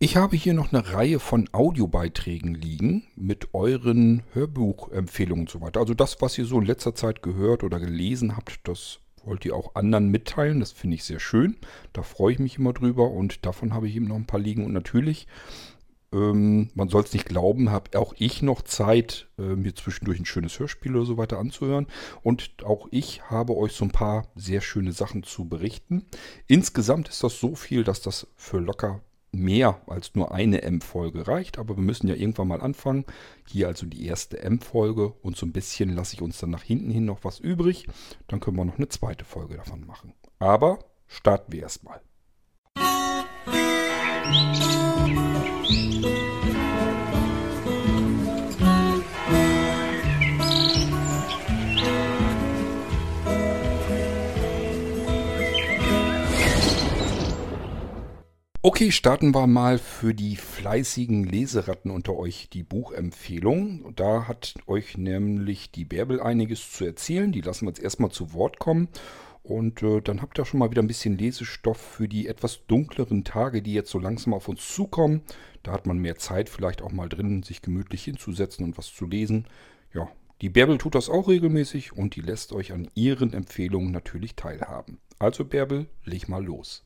Ich habe hier noch eine Reihe von Audiobeiträgen liegen mit euren Hörbuchempfehlungen und so weiter. Also das, was ihr so in letzter Zeit gehört oder gelesen habt, das wollt ihr auch anderen mitteilen. Das finde ich sehr schön. Da freue ich mich immer drüber und davon habe ich eben noch ein paar liegen. Und natürlich, ähm, man soll es nicht glauben, habe auch ich noch Zeit, äh, mir zwischendurch ein schönes Hörspiel oder so weiter anzuhören. Und auch ich habe euch so ein paar sehr schöne Sachen zu berichten. Insgesamt ist das so viel, dass das für locker mehr als nur eine M-Folge reicht, aber wir müssen ja irgendwann mal anfangen. Hier also die erste M-Folge und so ein bisschen lasse ich uns dann nach hinten hin noch was übrig. Dann können wir noch eine zweite Folge davon machen. Aber starten wir erstmal. Musik Okay, starten wir mal für die fleißigen Leseratten unter euch die Buchempfehlung. Da hat euch nämlich die Bärbel einiges zu erzählen. Die lassen wir jetzt erstmal zu Wort kommen. Und äh, dann habt ihr schon mal wieder ein bisschen Lesestoff für die etwas dunkleren Tage, die jetzt so langsam auf uns zukommen. Da hat man mehr Zeit vielleicht auch mal drin, sich gemütlich hinzusetzen und was zu lesen. Ja, die Bärbel tut das auch regelmäßig und die lässt euch an ihren Empfehlungen natürlich teilhaben. Also Bärbel, leg mal los.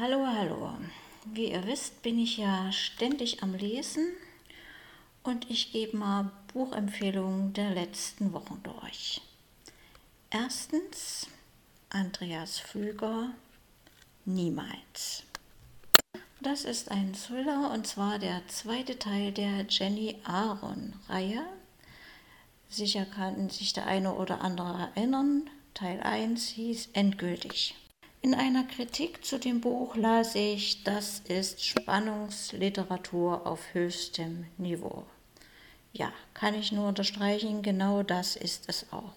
Hallo, hallo. Wie ihr wisst, bin ich ja ständig am Lesen und ich gebe mal Buchempfehlungen der letzten Wochen durch. Erstens Andreas Füger, Niemals. Das ist ein Thriller und zwar der zweite Teil der Jenny Aaron-Reihe. Sicher kann sich der eine oder andere erinnern. Teil 1 hieß Endgültig. In einer Kritik zu dem Buch las ich, das ist Spannungsliteratur auf höchstem Niveau. Ja, kann ich nur unterstreichen, genau das ist es auch.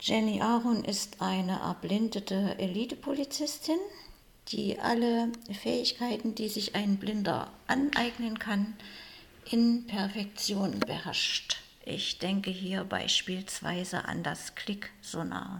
Jenny Aaron ist eine erblindete Elitepolizistin, die alle Fähigkeiten, die sich ein Blinder aneignen kann, in Perfektion beherrscht. Ich denke hier beispielsweise an das Klicksonar.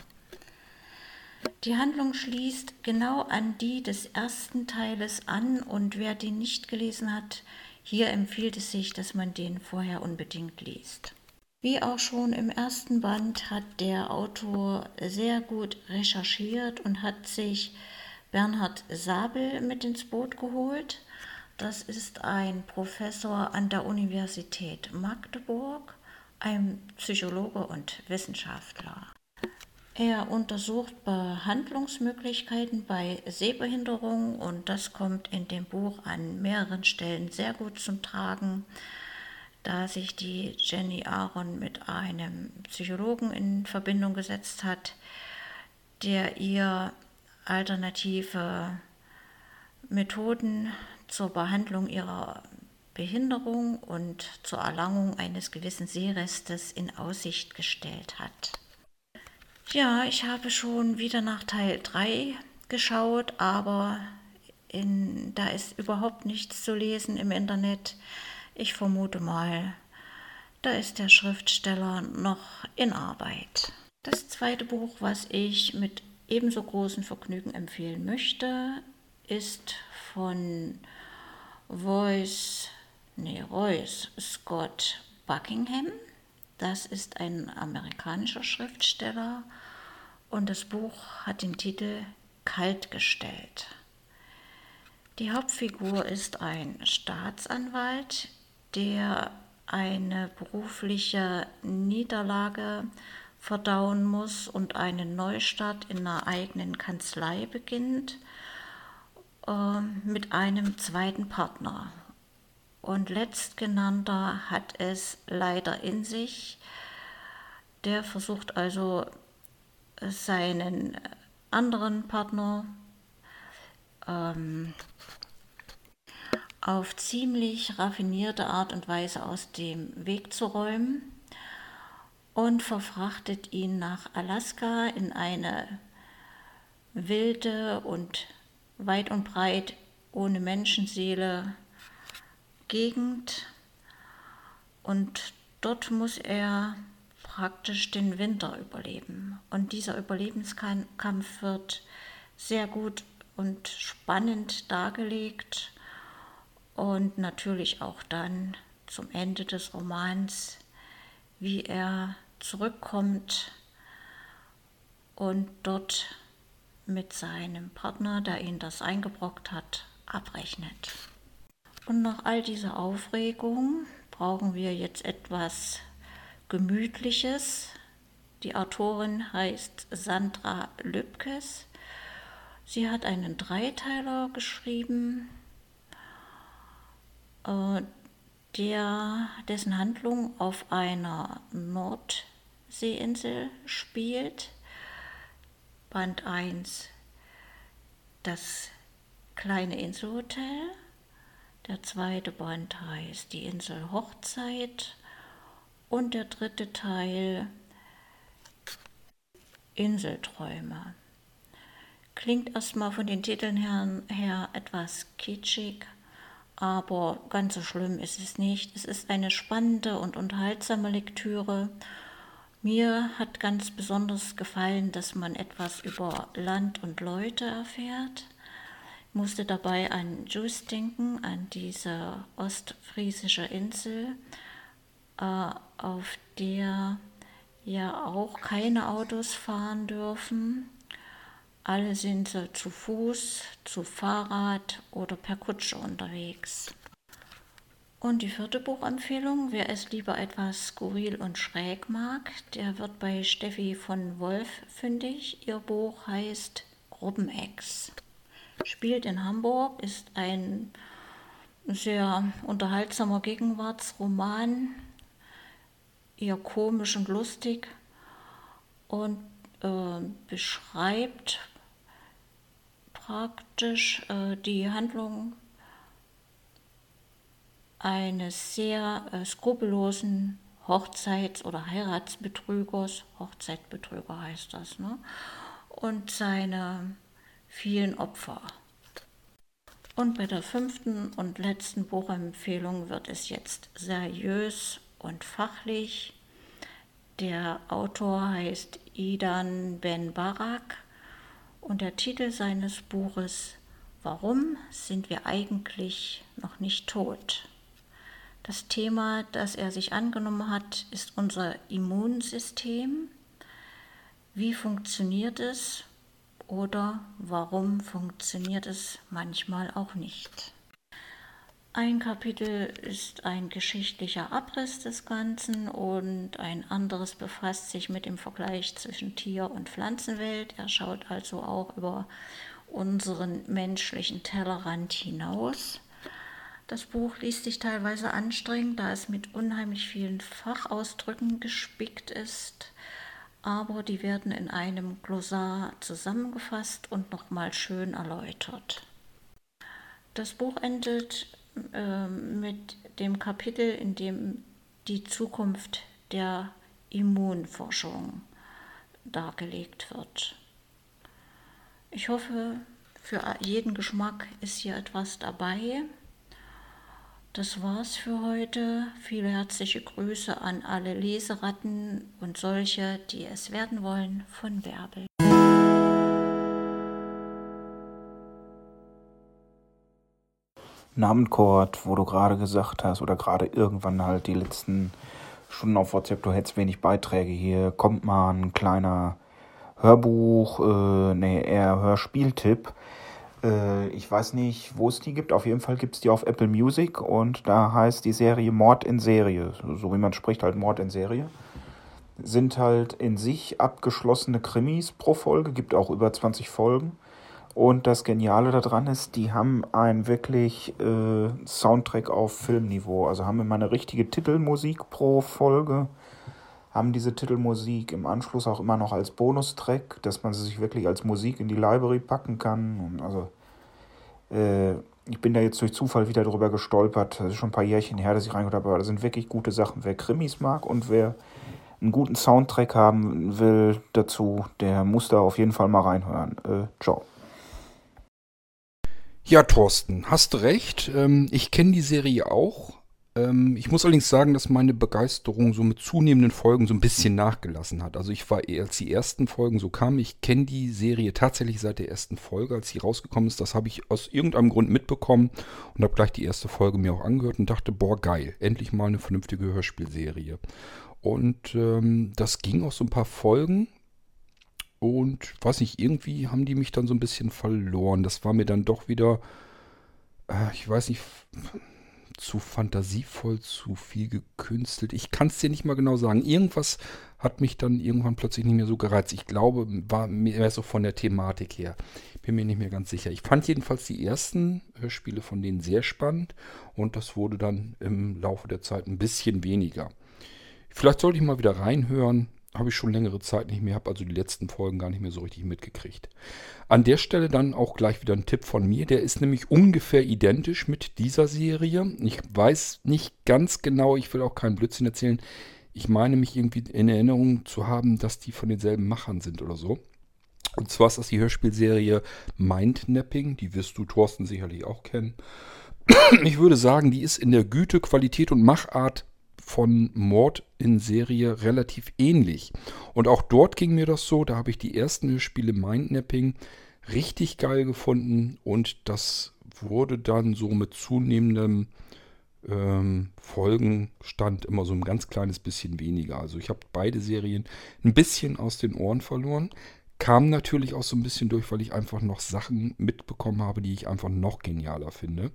Die Handlung schließt genau an die des ersten Teiles an und wer den nicht gelesen hat, hier empfiehlt es sich, dass man den vorher unbedingt liest. Wie auch schon im ersten Band hat der Autor sehr gut recherchiert und hat sich Bernhard Sabel mit ins Boot geholt. Das ist ein Professor an der Universität Magdeburg, ein Psychologe und Wissenschaftler. Er untersucht Behandlungsmöglichkeiten bei Sehbehinderung und das kommt in dem Buch an mehreren Stellen sehr gut zum Tragen, da sich die Jenny Aaron mit einem Psychologen in Verbindung gesetzt hat, der ihr alternative Methoden zur Behandlung ihrer Behinderung und zur Erlangung eines gewissen Sehrestes in Aussicht gestellt hat. Ja, ich habe schon wieder nach Teil 3 geschaut, aber in, da ist überhaupt nichts zu lesen im Internet. Ich vermute mal, da ist der Schriftsteller noch in Arbeit. Das zweite Buch, was ich mit ebenso großem Vergnügen empfehlen möchte, ist von Royce, nee, Royce Scott Buckingham. Das ist ein amerikanischer Schriftsteller und das Buch hat den Titel Kaltgestellt. Die Hauptfigur ist ein Staatsanwalt, der eine berufliche Niederlage verdauen muss und einen Neustart in einer eigenen Kanzlei beginnt äh, mit einem zweiten Partner. Und letztgenannter hat es leider in sich. Der versucht also seinen anderen Partner ähm, auf ziemlich raffinierte Art und Weise aus dem Weg zu räumen und verfrachtet ihn nach Alaska in eine wilde und weit und breit ohne Menschenseele Gegend. Und dort muss er praktisch den Winter überleben. Und dieser Überlebenskampf wird sehr gut und spannend dargelegt und natürlich auch dann zum Ende des Romans, wie er zurückkommt und dort mit seinem Partner, der ihn das eingebrockt hat, abrechnet. Und nach all dieser Aufregung brauchen wir jetzt etwas Gemütliches. Die Autorin heißt Sandra Lübkes. Sie hat einen Dreiteiler geschrieben, äh, der, dessen Handlung auf einer Nordseeinsel spielt. Band 1 Das kleine Inselhotel. Der zweite Band heißt Die Insel Hochzeit. Und der dritte Teil Inselträume. Klingt erstmal von den Titeln her, her etwas kitschig, aber ganz so schlimm ist es nicht. Es ist eine spannende und unterhaltsame Lektüre. Mir hat ganz besonders gefallen, dass man etwas über Land und Leute erfährt. Ich musste dabei an Juice denken, an diese ostfriesische Insel, auf der ja auch keine Autos fahren dürfen. Alle sind so zu Fuß, zu Fahrrad oder per Kutsche unterwegs. Und die vierte Buchempfehlung, wer es lieber etwas skurril und schräg mag, der wird bei Steffi von Wolf fündig. Ihr Buch heißt Gruppenex. Spielt in Hamburg, ist ein sehr unterhaltsamer Gegenwartsroman, eher komisch und lustig und äh, beschreibt praktisch äh, die Handlung eines sehr äh, skrupellosen Hochzeits- oder Heiratsbetrügers, Hochzeitbetrüger heißt das, ne? und seine vielen Opfer. Und bei der fünften und letzten Buchempfehlung wird es jetzt seriös und fachlich. Der Autor heißt Idan Ben Barak und der Titel seines Buches Warum sind wir eigentlich noch nicht tot? Das Thema, das er sich angenommen hat, ist unser Immunsystem. Wie funktioniert es oder warum funktioniert es manchmal auch nicht? Ein Kapitel ist ein geschichtlicher Abriss des Ganzen und ein anderes befasst sich mit dem Vergleich zwischen Tier- und Pflanzenwelt. Er schaut also auch über unseren menschlichen Tellerrand hinaus. Das Buch liest sich teilweise anstrengend, da es mit unheimlich vielen Fachausdrücken gespickt ist, aber die werden in einem Glossar zusammengefasst und nochmal schön erläutert. Das Buch endet äh, mit dem Kapitel, in dem die Zukunft der Immunforschung dargelegt wird. Ich hoffe, für jeden Geschmack ist hier etwas dabei. Das war's für heute. Viele herzliche Grüße an alle Leseratten und solche, die es werden wollen, von Bärbel. Namenkord, wo du gerade gesagt hast, oder gerade irgendwann halt die letzten Stunden auf WhatsApp, du hättest wenig Beiträge hier, kommt mal ein kleiner Hörbuch, äh, nee, eher Hörspieltipp. Äh, ich weiß nicht, wo es die gibt. Auf jeden Fall gibt es die auf Apple Music und da heißt die Serie Mord in Serie. So wie man spricht, halt Mord in Serie. Sind halt in sich abgeschlossene Krimis pro Folge, gibt auch über 20 Folgen. Und das Geniale daran ist, die haben ein wirklich äh, Soundtrack auf Filmniveau. Also haben immer eine richtige Titelmusik pro Folge. Haben diese Titelmusik im Anschluss auch immer noch als Bonustrack, dass man sie sich wirklich als Musik in die Library packen kann. Und also äh, ich bin da jetzt durch Zufall wieder drüber gestolpert. Das ist schon ein paar Jährchen her, dass ich reingehört habe, aber das sind wirklich gute Sachen. Wer Krimis mag und wer einen guten Soundtrack haben will dazu, der muss da auf jeden Fall mal reinhören. Äh, ciao. Ja, Thorsten, hast recht. Ähm, ich kenne die Serie auch, Ähm, ich muss allerdings sagen, dass meine Begeisterung so mit zunehmenden Folgen so ein bisschen nachgelassen hat. Also ich war, als die ersten Folgen so kamen, ich kenne die Serie tatsächlich seit der ersten Folge, als sie rausgekommen ist. Das habe ich aus irgendeinem Grund mitbekommen und habe gleich die erste Folge mir auch angehört und dachte, boah, geil, endlich mal eine vernünftige Hörspielserie. Und ähm, das ging auch so ein paar Folgen. Und weiß nicht, irgendwie haben die mich dann so ein bisschen verloren. Das war mir dann doch wieder, äh, ich weiß nicht, zu fantasievoll, zu viel gekünstelt. Ich kann es dir nicht mal genau sagen. Irgendwas hat mich dann irgendwann plötzlich nicht mehr so gereizt. Ich glaube, war mehr so von der Thematik her. Bin mir nicht mehr ganz sicher. Ich fand jedenfalls die ersten Hörspiele von denen sehr spannend und das wurde dann im Laufe der Zeit ein bisschen weniger. Vielleicht sollte ich mal wieder reinhören habe ich schon längere Zeit nicht mehr, habe also die letzten Folgen gar nicht mehr so richtig mitgekriegt. An der Stelle dann auch gleich wieder ein Tipp von mir, der ist nämlich ungefähr identisch mit dieser Serie. Ich weiß nicht ganz genau, ich will auch keinen Blödsinn erzählen. Ich meine mich irgendwie in Erinnerung zu haben, dass die von denselben Machern sind oder so. Und zwar ist das die Hörspielserie Mindnapping, die wirst du Thorsten sicherlich auch kennen. Ich würde sagen, die ist in der Güte, Qualität und Machart von Mord in Serie relativ ähnlich. Und auch dort ging mir das so, da habe ich die ersten Spiele Mindnapping richtig geil gefunden und das wurde dann so mit zunehmendem ähm, Folgenstand immer so ein ganz kleines bisschen weniger. Also ich habe beide Serien ein bisschen aus den Ohren verloren. Kam natürlich auch so ein bisschen durch, weil ich einfach noch Sachen mitbekommen habe, die ich einfach noch genialer finde.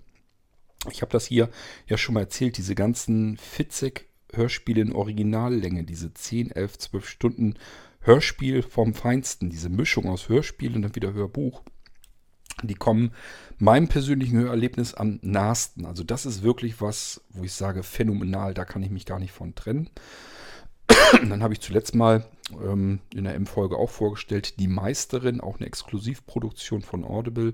Ich habe das hier ja schon mal erzählt, diese ganzen Fitzek-Hörspiele in Originallänge, diese 10, 11, 12 Stunden Hörspiel vom Feinsten, diese Mischung aus Hörspiel und dann wieder Hörbuch, die kommen meinem persönlichen Hörerlebnis am nahesten. Also das ist wirklich was, wo ich sage, phänomenal, da kann ich mich gar nicht von trennen. dann habe ich zuletzt mal ähm, in der M-Folge auch vorgestellt, Die Meisterin, auch eine Exklusivproduktion von Audible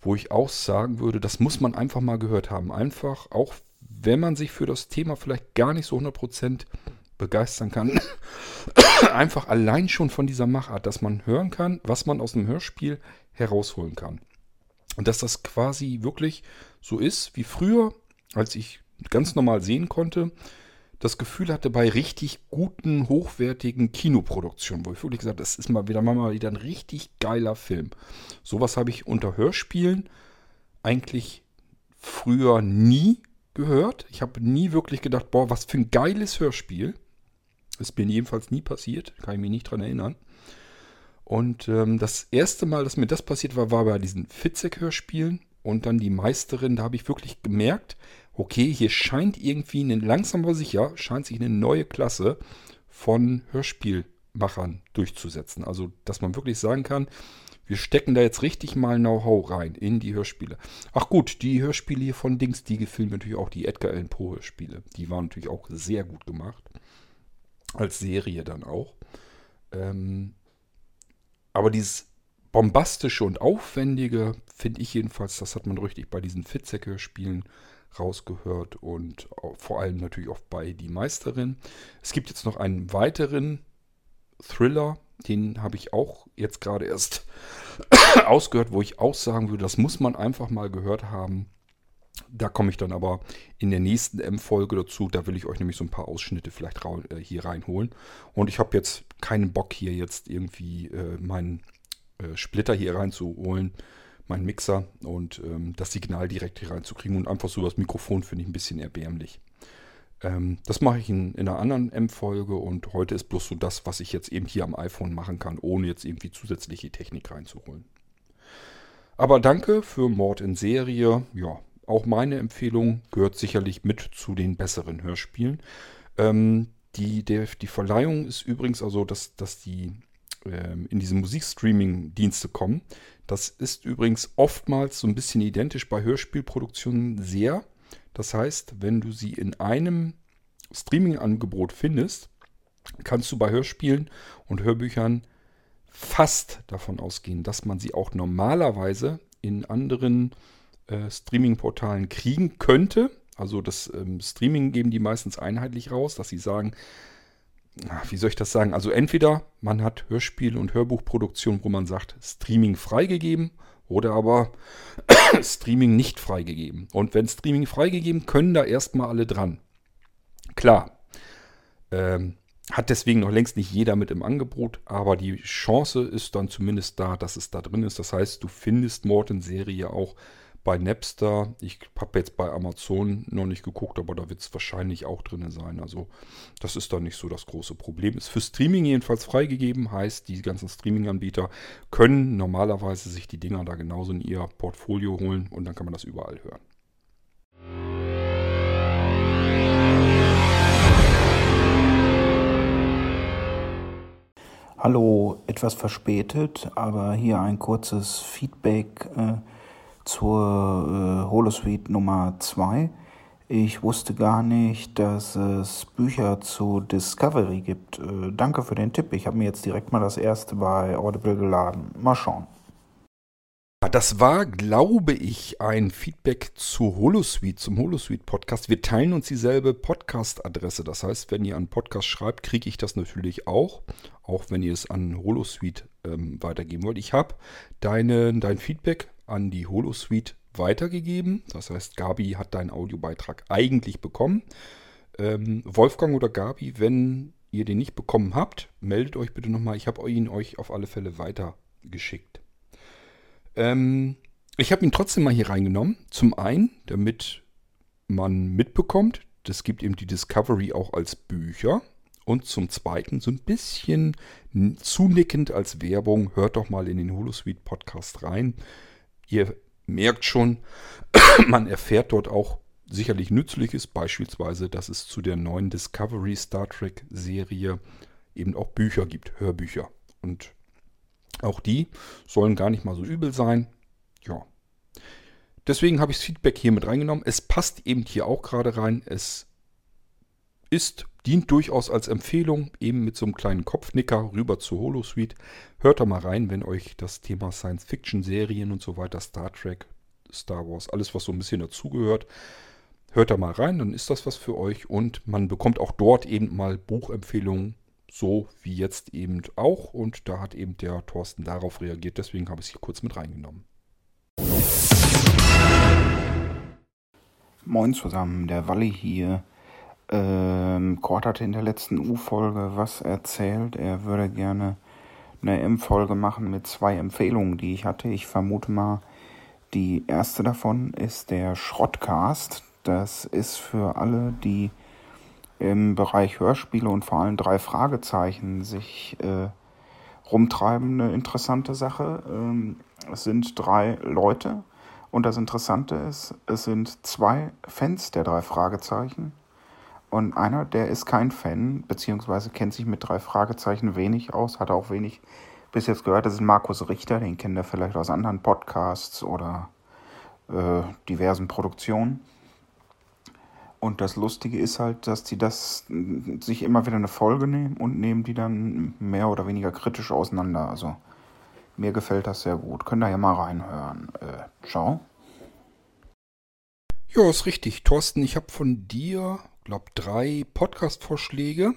wo ich auch sagen würde, das muss man einfach mal gehört haben. Einfach, auch wenn man sich für das Thema vielleicht gar nicht so 100% begeistern kann, einfach allein schon von dieser Machart, dass man hören kann, was man aus dem Hörspiel herausholen kann. Und dass das quasi wirklich so ist wie früher, als ich ganz normal sehen konnte, das Gefühl hatte bei richtig guten, hochwertigen Kinoproduktionen, wo ich wirklich gesagt habe, das ist mal wieder mal wieder ein richtig geiler Film. Sowas habe ich unter Hörspielen eigentlich früher nie gehört. Ich habe nie wirklich gedacht, boah, was für ein geiles Hörspiel. Ist mir jedenfalls nie passiert, kann ich mich nicht dran erinnern. Und ähm, das erste Mal, dass mir das passiert war, war bei diesen Fitzek-Hörspielen und dann die Meisterin. Da habe ich wirklich gemerkt, okay, hier scheint irgendwie eine, langsam aber sicher, scheint sich eine neue Klasse von Hörspielmachern durchzusetzen. Also, dass man wirklich sagen kann, wir stecken da jetzt richtig mal Know-how rein in die Hörspiele. Ach gut, die Hörspiele hier von Dings, die gefielen natürlich auch die Edgar Allan Poe Hörspiele. Die waren natürlich auch sehr gut gemacht. Als Serie dann auch. Ähm, aber dieses bombastische und aufwendige, finde ich jedenfalls, das hat man richtig bei diesen Fitzek-Hörspielen rausgehört und vor allem natürlich auch bei Die Meisterin. Es gibt jetzt noch einen weiteren Thriller, den habe ich auch jetzt gerade erst ausgehört, wo ich auch sagen würde, das muss man einfach mal gehört haben. Da komme ich dann aber in der nächsten M-Folge dazu. Da will ich euch nämlich so ein paar Ausschnitte vielleicht äh, hier reinholen. Und ich habe jetzt keinen Bock hier jetzt irgendwie äh, meinen äh, Splitter hier reinzuholen meinen Mixer und ähm, das Signal direkt hier reinzukriegen und einfach so das Mikrofon finde ich ein bisschen erbärmlich. Ähm, das mache ich in, in einer anderen M-Folge und heute ist bloß so das, was ich jetzt eben hier am iPhone machen kann, ohne jetzt irgendwie zusätzliche Technik reinzuholen. Aber danke für Mord in Serie. Ja, auch meine Empfehlung gehört sicherlich mit zu den besseren Hörspielen. Ähm, die, der, die Verleihung ist übrigens also, dass, dass die in diese Musikstreaming-Dienste kommen. Das ist übrigens oftmals so ein bisschen identisch bei Hörspielproduktionen sehr. Das heißt, wenn du sie in einem Streaming-Angebot findest, kannst du bei Hörspielen und Hörbüchern fast davon ausgehen, dass man sie auch normalerweise in anderen äh, Streaming-Portalen kriegen könnte. Also das ähm, Streaming geben die meistens einheitlich raus, dass sie sagen, wie soll ich das sagen? Also entweder man hat Hörspiel- und Hörbuchproduktion, wo man sagt, Streaming freigegeben, Oder aber Streaming nicht freigegeben. Und wenn Streaming freigegeben, können da erstmal alle dran. Klar, ähm, hat deswegen noch längst nicht jeder mit im Angebot, aber die Chance ist dann zumindest da, dass es da drin ist. Das heißt, du findest Morton-Serie auch bei Napster. Ich habe jetzt bei Amazon noch nicht geguckt, aber da wird es wahrscheinlich auch drin sein. Also das ist dann nicht so das große Problem. Ist für Streaming jedenfalls freigegeben, heißt, die ganzen Streaming-Anbieter können normalerweise sich die Dinger da genauso in ihr Portfolio holen und dann kann man das überall hören. Hallo, etwas verspätet, aber hier ein kurzes Feedback äh, zur äh, Holosuite Nummer 2. Ich wusste gar nicht, dass es Bücher zu Discovery gibt. Äh, danke für den Tipp. Ich habe mir jetzt direkt mal das erste bei Audible geladen. Mal schauen. Das war, glaube ich, ein Feedback zu Holosuite, zum Holosuite-Podcast. Wir teilen uns dieselbe Podcast-Adresse. Das heißt, wenn ihr einen Podcast schreibt, kriege ich das natürlich auch. Auch wenn ihr es an Holosuite ähm, weitergeben wollt. Ich habe dein Feedback an die Holosuite weitergegeben. Das heißt, Gabi hat deinen Audiobeitrag eigentlich bekommen. Ähm, Wolfgang oder Gabi, wenn ihr den nicht bekommen habt, meldet euch bitte nochmal. Ich habe ihn euch auf alle Fälle weitergeschickt. Ähm, ich habe ihn trotzdem mal hier reingenommen. Zum einen, damit man mitbekommt, das gibt eben die Discovery auch als Bücher. Und zum Zweiten, so ein bisschen zunickend als Werbung, hört doch mal in den Holosuite Podcast rein. Ihr merkt schon, man erfährt dort auch sicherlich Nützliches, beispielsweise, dass es zu der neuen Discovery Star Trek Serie eben auch Bücher gibt, Hörbücher. Und auch die sollen gar nicht mal so übel sein. Ja. Deswegen habe ich das Feedback hier mit reingenommen. Es passt eben hier auch gerade rein. Es ist, dient durchaus als Empfehlung, eben mit so einem kleinen Kopfnicker rüber zur Holosuite. Hört da mal rein, wenn euch das Thema Science-Fiction-Serien und so weiter, Star Trek, Star Wars, alles, was so ein bisschen dazugehört, hört da mal rein, dann ist das was für euch und man bekommt auch dort eben mal Buchempfehlungen so wie jetzt eben auch. Und da hat eben der Thorsten darauf reagiert. Deswegen habe ich es hier kurz mit reingenommen. Moin zusammen, der Walli hier. Ähm, Kort hatte in der letzten U-Folge was erzählt. Er würde gerne eine M-Folge machen mit zwei Empfehlungen, die ich hatte. Ich vermute mal, die erste davon ist der Schrottcast. Das ist für alle, die im Bereich Hörspiele und vor allem drei Fragezeichen sich äh, rumtreiben, eine interessante Sache. Ähm, es sind drei Leute und das Interessante ist, es sind zwei Fans der drei Fragezeichen und einer, der ist kein Fan, beziehungsweise kennt sich mit drei Fragezeichen wenig aus, hat auch wenig bis jetzt gehört. Das ist Markus Richter, den kennt er vielleicht aus anderen Podcasts oder äh, diversen Produktionen. Und das Lustige ist halt, dass die das sich immer wieder eine Folge nehmen und nehmen die dann mehr oder weniger kritisch auseinander. Also mir gefällt das sehr gut. Könnt ihr ja mal reinhören. Äh, ciao. Ja, ist richtig. Thorsten, ich habe von dir, glaube drei Podcast-Vorschläge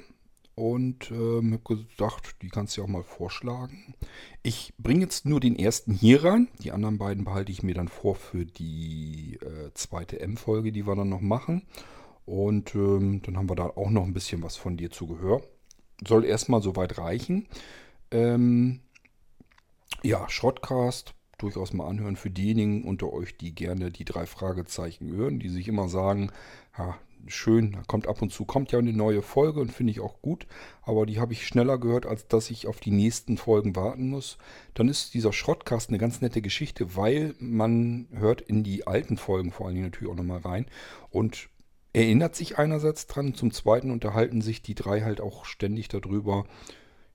und ähm, habe gedacht, die kannst du ja auch mal vorschlagen. Ich bringe jetzt nur den ersten hier rein. Die anderen beiden behalte ich mir dann vor für die äh, zweite M-Folge, die wir dann noch machen. Und ähm, dann haben wir da auch noch ein bisschen was von dir zu Gehör. Soll erstmal soweit reichen. Ähm, ja, Shortcast durchaus mal anhören für diejenigen unter euch, die gerne die drei Fragezeichen hören, die sich immer sagen, ja, schön, da kommt ab und zu, kommt ja eine neue Folge und finde ich auch gut, aber die habe ich schneller gehört, als dass ich auf die nächsten Folgen warten muss. Dann ist dieser Schrottcast eine ganz nette Geschichte, weil man hört in die alten Folgen vor allen Dingen natürlich auch nochmal rein und erinnert sich einerseits dran, zum zweiten unterhalten sich die drei halt auch ständig darüber,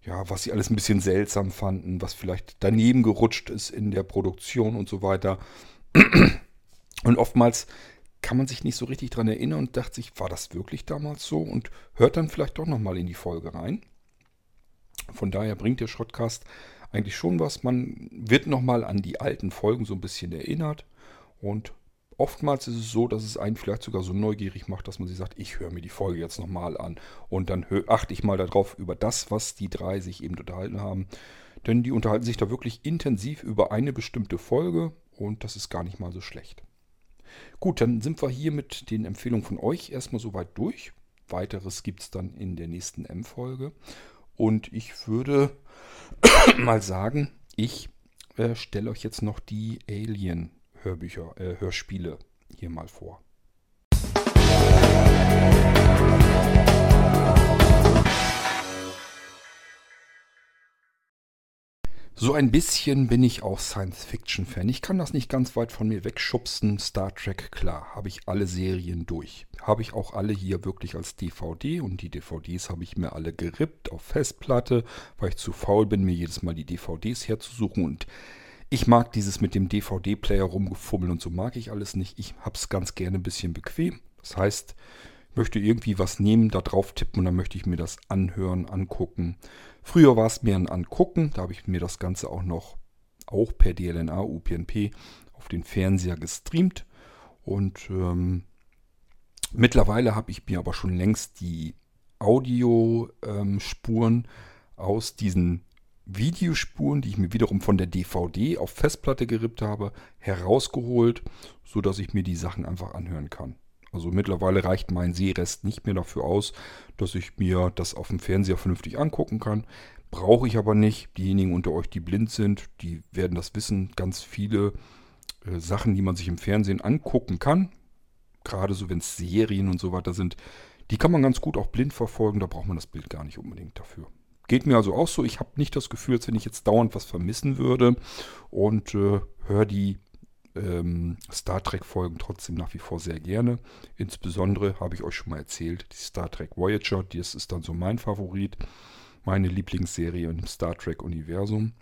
ja, was sie alles ein bisschen seltsam fanden, was vielleicht daneben gerutscht ist in der Produktion und so weiter. Und oftmals kann man sich nicht so richtig dran erinnern und dachte sich, war das wirklich damals so? Und hört dann vielleicht doch nochmal in die Folge rein. Von daher bringt der Schrottcast eigentlich schon was. Man wird nochmal an die alten Folgen so ein bisschen erinnert. Und oftmals ist es so, dass es einen vielleicht sogar so neugierig macht, dass man sich sagt, ich höre mir die Folge jetzt nochmal an. Und dann achte ich mal darauf, über das, was die drei sich eben unterhalten haben. Denn die unterhalten sich da wirklich intensiv über eine bestimmte Folge und das ist gar nicht mal so schlecht. Gut, dann sind wir hier mit den Empfehlungen von euch erstmal soweit durch. Weiteres gibt es dann in der nächsten M-Folge. Und ich würde mal sagen, ich äh, stelle euch jetzt noch die Alien-Hörbücher, äh, Hörspiele hier mal vor. So ein bisschen bin ich auch Science-Fiction-Fan. Ich kann das nicht ganz weit von mir wegschubsen. Star Trek, klar, habe ich alle Serien durch. Habe ich auch alle hier wirklich als DVD und die DVDs habe ich mir alle gerippt auf Festplatte, weil ich zu faul bin, mir jedes Mal die DVDs herzusuchen und ich mag dieses mit dem DVD-Player rumgefummeln und so mag ich alles nicht. Ich habe es ganz gerne ein bisschen bequem. Das heißt, ich möchte irgendwie was nehmen, da drauf tippen und dann möchte ich mir das anhören, angucken. Früher war es mehr ein Angucken, da habe ich mir das Ganze auch noch, auch per DLNA, UPnP, auf den Fernseher gestreamt. Und ähm, mittlerweile habe ich mir aber schon längst die Audiospuren ähm, aus diesen Videospuren, die ich mir wiederum von der DVD auf Festplatte gerippt habe, herausgeholt, sodass ich mir die Sachen einfach anhören kann. Also mittlerweile reicht mein Sehrest nicht mehr dafür aus, dass ich mir das auf dem Fernseher vernünftig angucken kann. Brauche ich aber nicht. Diejenigen unter euch, die blind sind, die werden das wissen. Ganz viele äh, Sachen, die man sich im Fernsehen angucken kann, gerade so wenn es Serien und so weiter sind, die kann man ganz gut auch blind verfolgen. Da braucht man das Bild gar nicht unbedingt dafür. Geht mir also auch so. Ich habe nicht das Gefühl, als wenn ich jetzt dauernd was vermissen würde und äh, höre die ähm, Star Trek-Folgen trotzdem nach wie vor sehr gerne. Insbesondere habe ich euch schon mal erzählt, die Star Trek Voyager, das ist dann so mein Favorit, meine Lieblingsserie im Star Trek-Universum.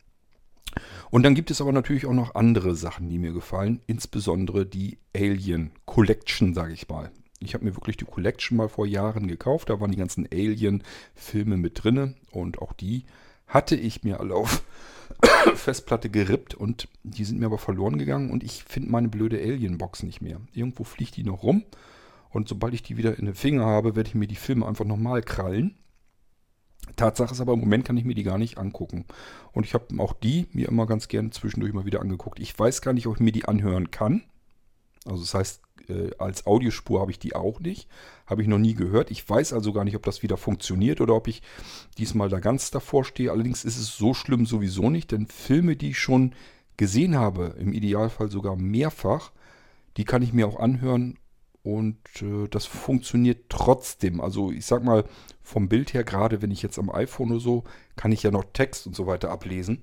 Und dann gibt es aber natürlich auch noch andere Sachen, die mir gefallen, insbesondere die Alien Collection, sage ich mal. Ich habe mir wirklich die Collection mal vor Jahren gekauft, da waren die ganzen Alien-Filme mit drinne und auch die hatte ich mir alle auf Festplatte gerippt und die sind mir aber verloren gegangen und ich finde meine blöde Alien-Box nicht mehr. Irgendwo fliegt die noch rum und sobald ich die wieder in den Finger habe, werde ich mir die Filme einfach nochmal krallen. Tatsache ist aber, im Moment kann ich mir die gar nicht angucken. Und ich habe auch die mir immer ganz gerne zwischendurch mal wieder angeguckt. Ich weiß gar nicht, ob ich mir die anhören kann. Also das heißt, äh, als Audiospur habe ich die auch nicht. Habe ich noch nie gehört. Ich weiß also gar nicht, ob das wieder funktioniert oder ob ich diesmal da ganz davor stehe. Allerdings ist es so schlimm sowieso nicht, denn Filme, die ich schon gesehen habe, im Idealfall sogar mehrfach, die kann ich mir auch anhören und äh, das funktioniert trotzdem. Also ich sag mal, vom Bild her, gerade wenn ich jetzt am iPhone oder so, kann ich ja noch Text und so weiter ablesen.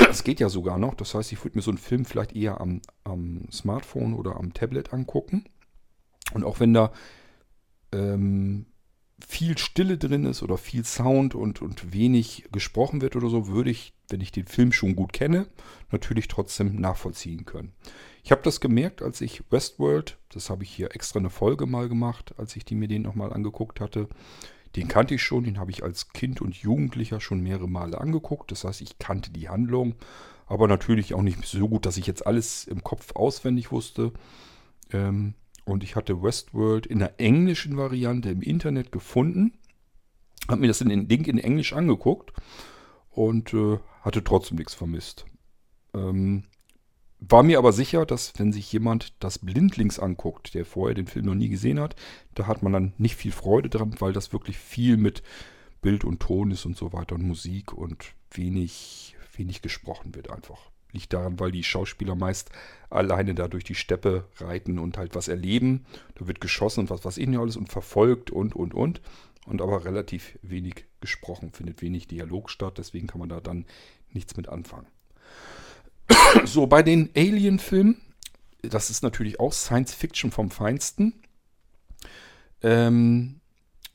Das geht ja sogar noch. Das heißt, ich würde mir so einen Film vielleicht eher am, am Smartphone oder am Tablet angucken. Und auch wenn da ähm, viel Stille drin ist oder viel Sound und, und wenig gesprochen wird oder so, würde ich, wenn ich den Film schon gut kenne, natürlich trotzdem nachvollziehen können. Ich habe das gemerkt, als ich Westworld, das habe ich hier extra eine Folge mal gemacht, als ich die mir den nochmal angeguckt hatte. Den kannte ich schon, den habe ich als Kind und Jugendlicher schon mehrere Male angeguckt. Das heißt, ich kannte die Handlung, aber natürlich auch nicht so gut, dass ich jetzt alles im Kopf auswendig wusste. Ähm, und ich hatte Westworld in der englischen Variante im Internet gefunden, habe mir das in den Ding in Englisch angeguckt und äh, hatte trotzdem nichts vermisst. Ähm, war mir aber sicher, dass wenn sich jemand das blindlings anguckt, der vorher den Film noch nie gesehen hat, da hat man dann nicht viel Freude dran, weil das wirklich viel mit Bild und Ton ist und so weiter und Musik und wenig, wenig gesprochen wird einfach. Liegt daran, weil die Schauspieler meist alleine da durch die Steppe reiten und halt was erleben. Da wird geschossen und was weiß ich nicht alles und verfolgt und, und, und. Und aber relativ wenig gesprochen, findet wenig Dialog statt. Deswegen kann man da dann nichts mit anfangen. So, bei den Alien-Filmen, das ist natürlich auch Science Fiction vom Feinsten, ähm,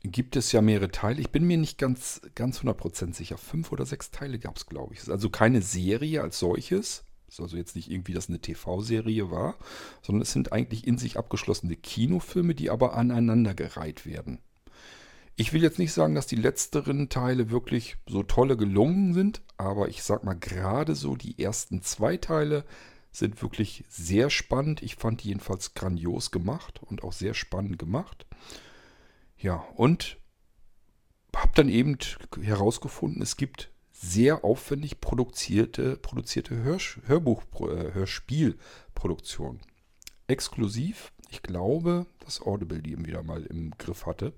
gibt es ja mehrere Teile. Ich bin mir nicht ganz, ganz 100% sicher. Fünf oder sechs Teile gab es, glaube ich. Es ist also keine Serie als solches. Es ist also jetzt nicht irgendwie, dass eine TV-Serie war, sondern es sind eigentlich in sich abgeschlossene Kinofilme, die aber aneinandergereiht werden. Ich will jetzt nicht sagen, dass die letzteren Teile wirklich so tolle gelungen sind, aber ich sag mal gerade so die ersten zwei Teile sind wirklich sehr spannend. Ich fand die jedenfalls grandios gemacht und auch sehr spannend gemacht. Ja, und habe dann eben herausgefunden, es gibt sehr aufwendig produzierte, produzierte Hörsch, Hörbuch, äh, Hörspielproduktion. Exklusiv, ich glaube, dass Audible die wieder mal im Griff hatte.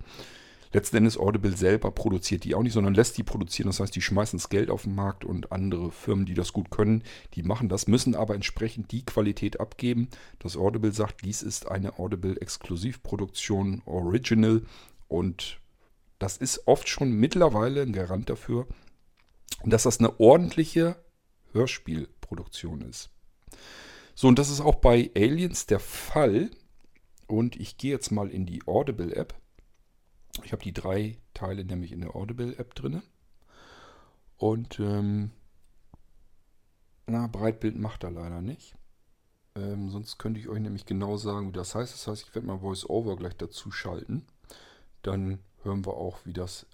Letzten Endes Audible selber produziert die auch nicht, sondern lässt die produzieren. Das heißt, die schmeißen das Geld auf den Markt und andere Firmen, die das gut können, die machen das, müssen aber entsprechend die Qualität abgeben, dass Audible sagt, dies ist eine Audible Exklusivproduktion Original und das ist oft schon mittlerweile ein Garant dafür, dass das eine ordentliche Hörspielproduktion ist. So, und das ist auch bei Aliens der Fall. Und ich gehe jetzt mal in die Audible-App. Ich habe die drei Teile nämlich in der Audible-App drin. Und ähm, na, Breitbild macht er leider nicht. Ähm, sonst könnte ich euch nämlich genau sagen, wie das heißt. Das heißt, ich werde mal VoiceOver gleich dazu schalten. Dann hören wir auch, wie das,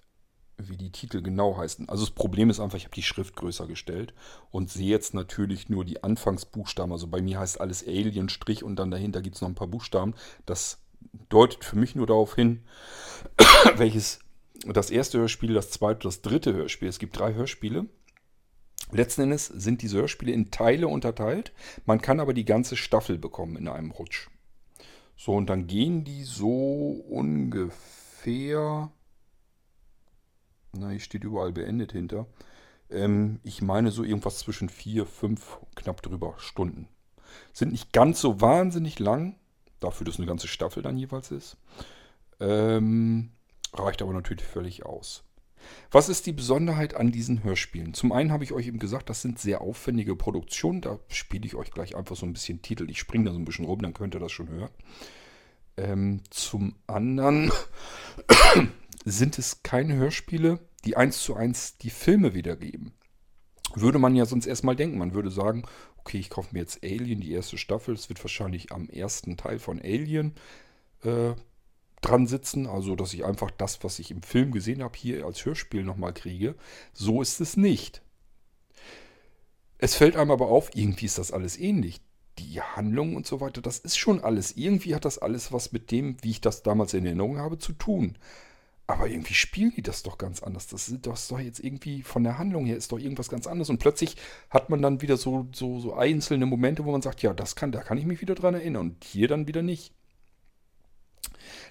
wie die Titel genau heißen. Also das Problem ist einfach, ich habe die Schrift größer gestellt und sehe jetzt natürlich nur die Anfangsbuchstaben. Also bei mir heißt alles Alien Strich und dann dahinter gibt es noch ein paar Buchstaben. Das deutet für mich nur darauf hin, welches das erste Hörspiel, das zweite, das dritte Hörspiel. Es gibt drei Hörspiele. Letzten Endes sind diese Hörspiele in Teile unterteilt. Man kann aber die ganze Staffel bekommen in einem Rutsch. So, und dann gehen die so ungefähr. Na, hier steht überall beendet hinter. Ähm, ich meine so irgendwas zwischen vier, fünf, knapp drüber Stunden. Sind nicht ganz so wahnsinnig lang, dafür, dass eine ganze Staffel dann jeweils ist. Ähm, reicht aber natürlich völlig aus. Was ist die Besonderheit an diesen Hörspielen? Zum einen habe ich euch eben gesagt, das sind sehr aufwendige Produktionen. Da spiele ich euch gleich einfach so ein bisschen Titel. Ich springe da so ein bisschen rum, dann könnt ihr das schon hören. Ähm, zum anderen sind es keine Hörspiele, die eins zu eins die Filme wiedergeben. Würde man ja sonst erstmal denken. Man würde sagen, okay, ich kaufe mir jetzt Alien, die erste Staffel. Es wird wahrscheinlich am ersten Teil von Alien äh, dran sitzen. Also, dass ich einfach das, was ich im Film gesehen habe, hier als Hörspiel nochmal kriege. So ist es nicht. Es fällt einem aber auf, irgendwie ist das alles ähnlich. Die Handlung und so weiter, das ist schon alles. Irgendwie hat das alles was mit dem, wie ich das damals in Erinnerung habe, zu tun. Aber irgendwie spielen die das doch ganz anders. Das ist doch jetzt irgendwie von der Handlung her ist doch irgendwas ganz anderes. Und plötzlich hat man dann wieder so, so, so einzelne Momente, wo man sagt, ja, das kann, da kann ich mich wieder dran erinnern. Und hier dann wieder nicht.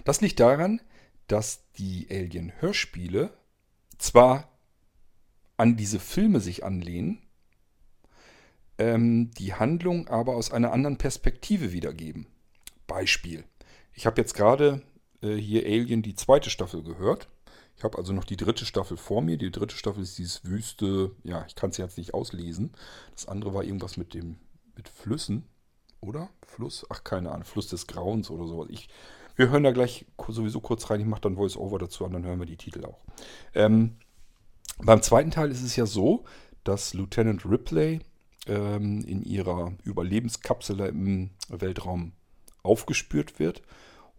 Das liegt daran, dass die Alien-Hörspiele zwar an diese Filme sich anlehnen, ähm, die Handlung aber aus einer anderen Perspektive wiedergeben. Beispiel. Ich habe jetzt gerade hier Alien die zweite Staffel gehört. Ich habe also noch die dritte Staffel vor mir. Die dritte Staffel ist dieses Wüste, ja, ich kann es jetzt nicht auslesen. Das andere war irgendwas mit dem, mit Flüssen, oder? Fluss? Ach, keine Ahnung, Fluss des Grauens oder sowas. Ich, wir hören da gleich sowieso kurz rein. Ich mache dann Voice-Over dazu und dann hören wir die Titel auch. Ähm, beim zweiten Teil ist es ja so, dass Lieutenant Ripley ähm, in ihrer Überlebenskapsel im Weltraum aufgespürt wird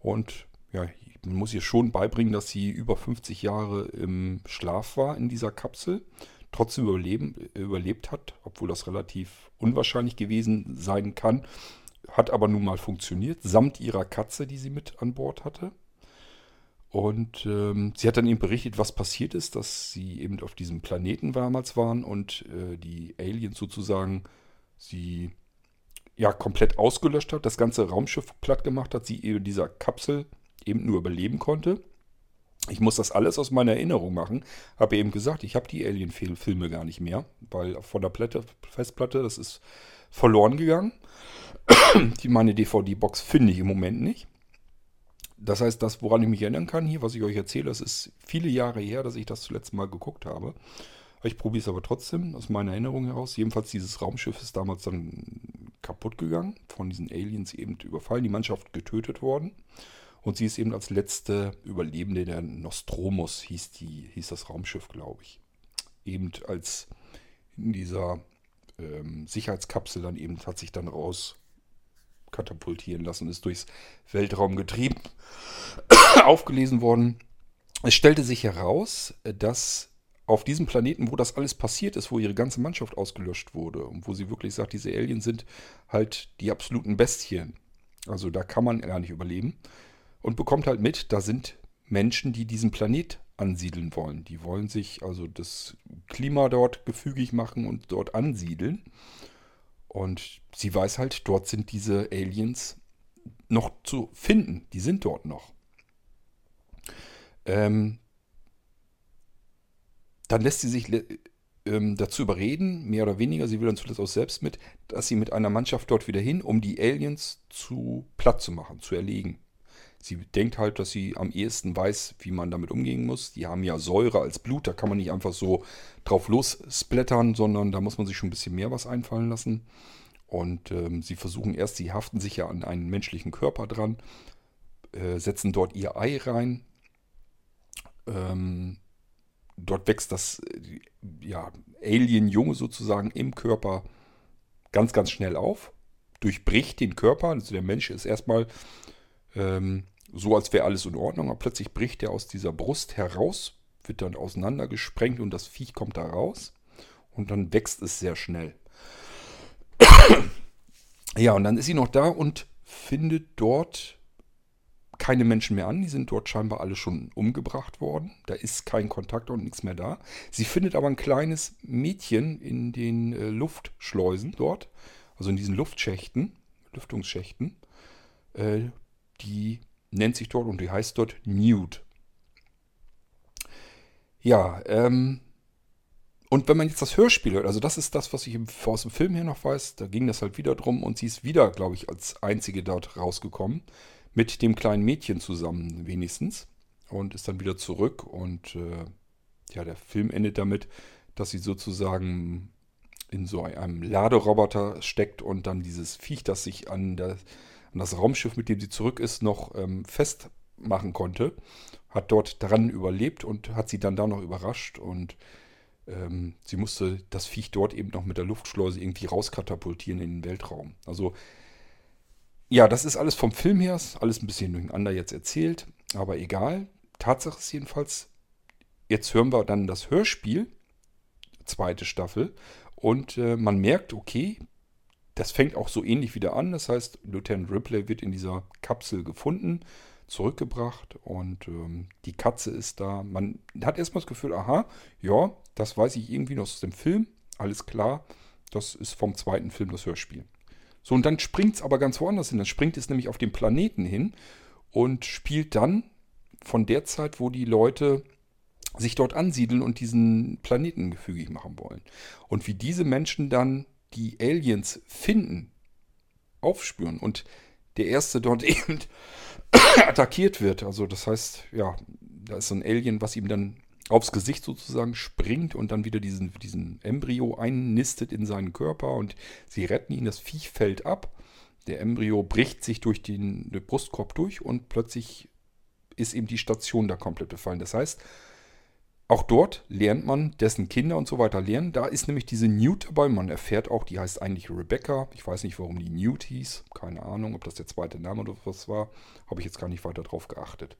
und ja, man muss ihr schon beibringen, dass sie über 50 Jahre im Schlaf war in dieser Kapsel, trotzdem überleben, überlebt hat, obwohl das relativ unwahrscheinlich gewesen sein kann. Hat aber nun mal funktioniert, samt ihrer Katze, die sie mit an Bord hatte. Und ähm, sie hat dann eben berichtet, was passiert ist, dass sie eben auf diesem Planeten damals waren und äh, die Aliens sozusagen sie ja komplett ausgelöscht hat, das ganze Raumschiff platt gemacht hat, sie in dieser Kapsel eben nur überleben konnte. Ich muss das alles aus meiner Erinnerung machen. Habe eben gesagt, ich habe die Alien-Filme gar nicht mehr, weil von der Platte, Festplatte, das ist verloren gegangen. Die meine DVD-Box finde ich im Moment nicht. Das heißt, das, woran ich mich erinnern kann hier, was ich euch erzähle, das ist viele Jahre her, dass ich das zuletzt mal geguckt habe. Ich probiere es aber trotzdem aus meiner Erinnerung heraus. Jedenfalls dieses Raumschiff ist damals dann kaputt gegangen, von diesen Aliens eben überfallen, die Mannschaft getötet worden. Und sie ist eben als letzte Überlebende der Nostromus, hieß, die, hieß das Raumschiff, glaube ich. Eben als in dieser ähm, Sicherheitskapsel dann eben hat sich dann raus katapultieren lassen, ist durchs Weltraum getrieben, aufgelesen worden. Es stellte sich heraus, dass auf diesem Planeten, wo das alles passiert ist, wo ihre ganze Mannschaft ausgelöscht wurde und wo sie wirklich sagt, diese Aliens sind halt die absoluten Bestien. Also da kann man gar nicht überleben und bekommt halt mit, da sind Menschen, die diesen Planet ansiedeln wollen. Die wollen sich also das Klima dort gefügig machen und dort ansiedeln. Und sie weiß halt, dort sind diese Aliens noch zu finden. Die sind dort noch. Ähm, dann lässt sie sich ähm, dazu überreden, mehr oder weniger, sie will dann zuletzt auch selbst mit, dass sie mit einer Mannschaft dort wieder hin, um die Aliens zu platt zu machen, zu erlegen. Sie denkt halt, dass sie am ehesten weiß, wie man damit umgehen muss. Die haben ja Säure als Blut, da kann man nicht einfach so drauf lossplattern, sondern da muss man sich schon ein bisschen mehr was einfallen lassen. Und ähm, sie versuchen erst, sie haften sich ja an einen menschlichen Körper dran, äh, setzen dort ihr Ei rein. Ähm, dort wächst das äh, ja, Alien-Junge sozusagen im Körper ganz, ganz schnell auf, durchbricht den Körper. Also der Mensch ist erstmal ähm, so, als wäre alles in Ordnung, aber plötzlich bricht er aus dieser Brust heraus, wird dann auseinandergesprengt und das Viech kommt da raus und dann wächst es sehr schnell. ja, und dann ist sie noch da und findet dort keine Menschen mehr an. Die sind dort scheinbar alle schon umgebracht worden. Da ist kein Kontakt und nichts mehr da. Sie findet aber ein kleines Mädchen in den äh, Luftschleusen dort, also in diesen Luftschächten, Lüftungsschächten. Äh, die nennt sich dort und die heißt dort Nude. Ja, ähm, und wenn man jetzt das Hörspiel hört, also das ist das, was ich aus dem Film her noch weiß, da ging das halt wieder drum und sie ist wieder, glaube ich, als einzige dort rausgekommen mit dem kleinen Mädchen zusammen wenigstens und ist dann wieder zurück und äh, ja, der Film endet damit, dass sie sozusagen in so einem Laderoboter steckt und dann dieses Viech, das sich an, der, an das Raumschiff, mit dem sie zurück ist, noch ähm, festmachen konnte, hat dort dran überlebt und hat sie dann da noch überrascht und ähm, sie musste das Viech dort eben noch mit der Luftschleuse irgendwie rauskatapultieren in den Weltraum. Also ja, das ist alles vom Film her, alles ein bisschen durcheinander jetzt erzählt, aber egal. Tatsache ist jedenfalls, jetzt hören wir dann das Hörspiel, zweite Staffel, und äh, man merkt, okay, das fängt auch so ähnlich wieder an. Das heißt, Lieutenant Ripley wird in dieser Kapsel gefunden, zurückgebracht und ähm, die Katze ist da. Man hat erstmal das Gefühl, aha, ja, das weiß ich irgendwie noch aus dem Film, alles klar, das ist vom zweiten Film das Hörspiel. So, und dann springt es aber ganz woanders hin. Dann springt es nämlich auf den Planeten hin und spielt dann von der Zeit, wo die Leute sich dort ansiedeln und diesen Planeten gefügig machen wollen. Und wie diese Menschen dann die Aliens finden, aufspüren und der erste dort eben attackiert wird. Also das heißt, ja, da ist so ein Alien, was ihm dann aufs Gesicht sozusagen springt und dann wieder diesen, diesen Embryo einnistet in seinen Körper und sie retten ihn, das Viech fällt ab. Der Embryo bricht sich durch den, den Brustkorb durch und plötzlich ist eben die Station da komplett befallen. Das heißt, auch dort lernt man, dessen Kinder und so weiter lernen. Da ist nämlich diese Newt dabei. Man erfährt auch, die heißt eigentlich Rebecca. Ich weiß nicht, warum die Newt hieß. Keine Ahnung, ob das der zweite Name oder was war. Habe ich jetzt gar nicht weiter drauf geachtet.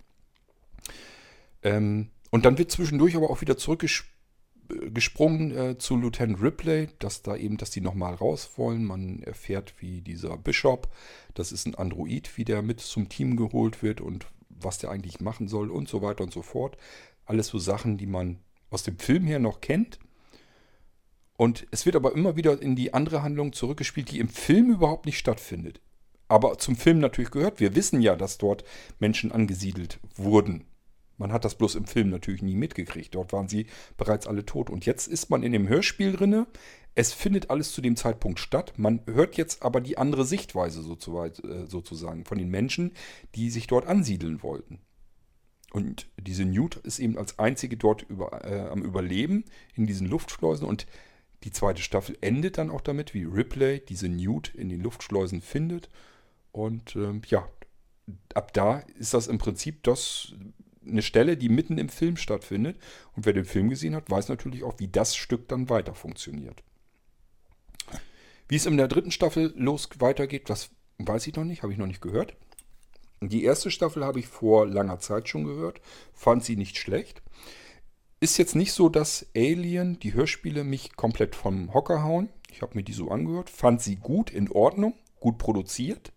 Ähm, und dann wird zwischendurch aber auch wieder zurückgesprungen äh, zu Lieutenant Ripley, dass da eben, dass die nochmal raus wollen. Man erfährt, wie dieser Bishop, das ist ein Android, wie der mit zum Team geholt wird und was der eigentlich machen soll und so weiter und so fort. Alles so Sachen, die man aus dem Film her noch kennt. Und es wird aber immer wieder in die andere Handlung zurückgespielt, die im Film überhaupt nicht stattfindet. Aber zum Film natürlich gehört. Wir wissen ja, dass dort Menschen angesiedelt wurden. Man hat das bloß im Film natürlich nie mitgekriegt. Dort waren sie bereits alle tot. Und jetzt ist man in dem Hörspiel drinne. Es findet alles zu dem Zeitpunkt statt. Man hört jetzt aber die andere Sichtweise äh, sozusagen von den Menschen, die sich dort ansiedeln wollten. Und diese Newt ist eben als einzige dort über, äh, am Überleben in diesen Luftschleusen. Und die zweite Staffel endet dann auch damit, wie Ripley diese Newt in den Luftschleusen findet. Und ähm, ja, ab da ist das im Prinzip das eine Stelle, die mitten im Film stattfindet. Und wer den Film gesehen hat, weiß natürlich auch, wie das Stück dann weiter funktioniert. Wie es in der dritten Staffel los weitergeht, das weiß ich noch nicht, habe ich noch nicht gehört. Die erste Staffel habe ich vor langer Zeit schon gehört, fand sie nicht schlecht. Ist jetzt nicht so, dass Alien, die Hörspiele, mich komplett vom Hocker hauen. Ich habe mir die so angehört, fand sie gut, in Ordnung, gut produziert.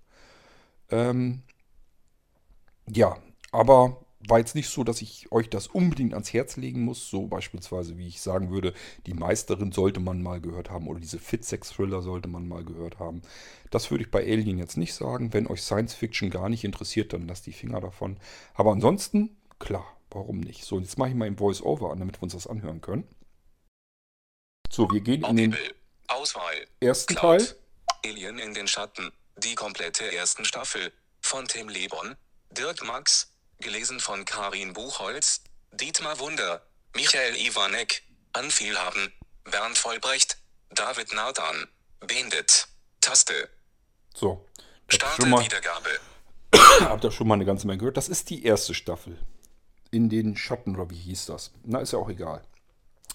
Ähm, ja, aber war jetzt nicht so, dass ich euch das unbedingt ans Herz legen muss. So beispielsweise, wie ich sagen würde, die Meisterin sollte man mal gehört haben oder diese Fit-Sex-Thriller sollte man mal gehört haben. Das würde ich bei Alien jetzt nicht sagen. Wenn euch Science Fiction gar nicht interessiert, dann lasst die Finger davon. Aber ansonsten, klar, warum nicht? So, jetzt mache ich mal im Voice-Over an, damit wir uns das anhören können. So, wir gehen in den Auswahl. ersten Cloud. Teil. Alien in den Schatten. Die komplette ersten Staffel. Von Tim Lebon. Dirk Max. Gelesen von Karin Buchholz. Dietmar Wunder. Michael Iwanek. Anvielhaben. Bernd Vollbrecht. David Nathan. Bendit. Taste. So, Starte mal, Wiedergabe. habt ihr schon mal eine ganze Menge gehört. Das ist die erste Staffel. In den Schatten, oder wie hieß das? Na, ist ja auch egal.